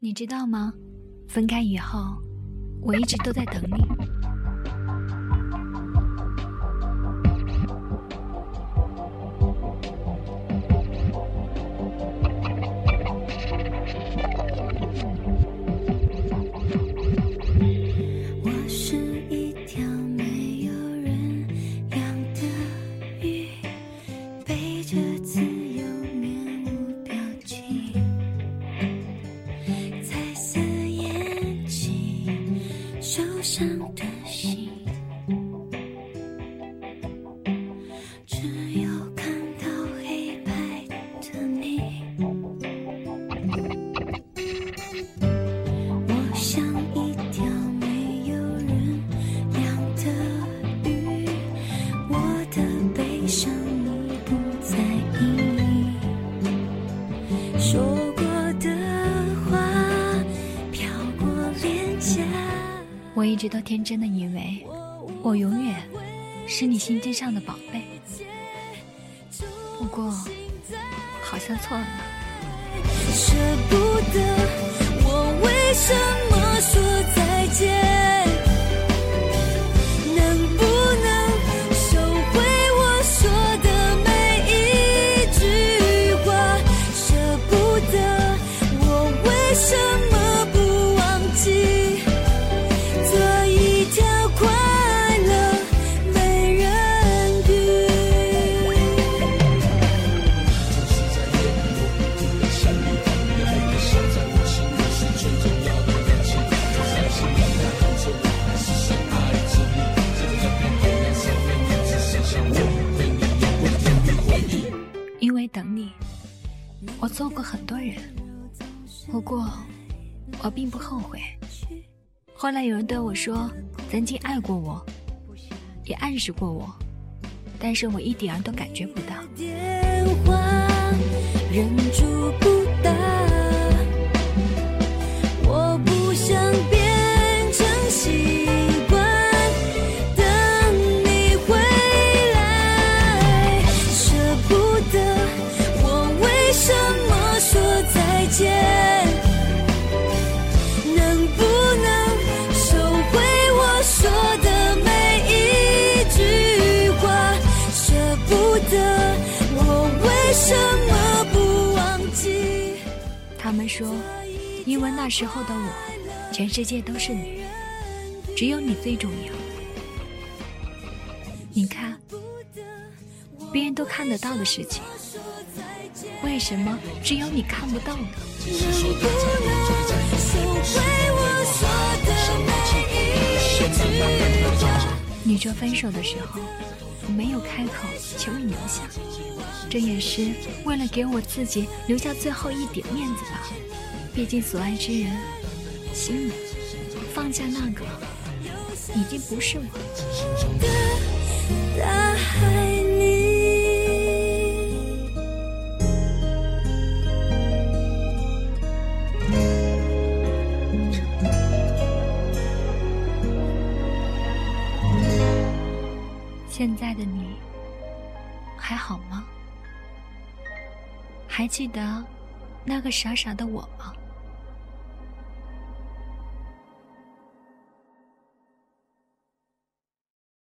你知道吗？分开以后，我一直都在等你。我一直都天真的以为，我永远是你心尖上的宝贝。不过，好像错了。舍不得，我为什么说再见？因为等你，我做过很多人，不过我并不后悔。后来有人对我说，曾经爱过我，也暗示过我，但是我一点儿都感觉不到。得，我为什么不忘记？他们说，因为那时候的我，全世界都是你，只有你最重要。你看，别人都看得到的事情。为什么只有你看不到呢？你说分手的时候，我没有开口求你留下，这也是为了给我自己留下最后一点面子吧。毕竟所爱之人，心里放下那个，已经不是我。现在的你还好吗？还记得那个傻傻的我吗？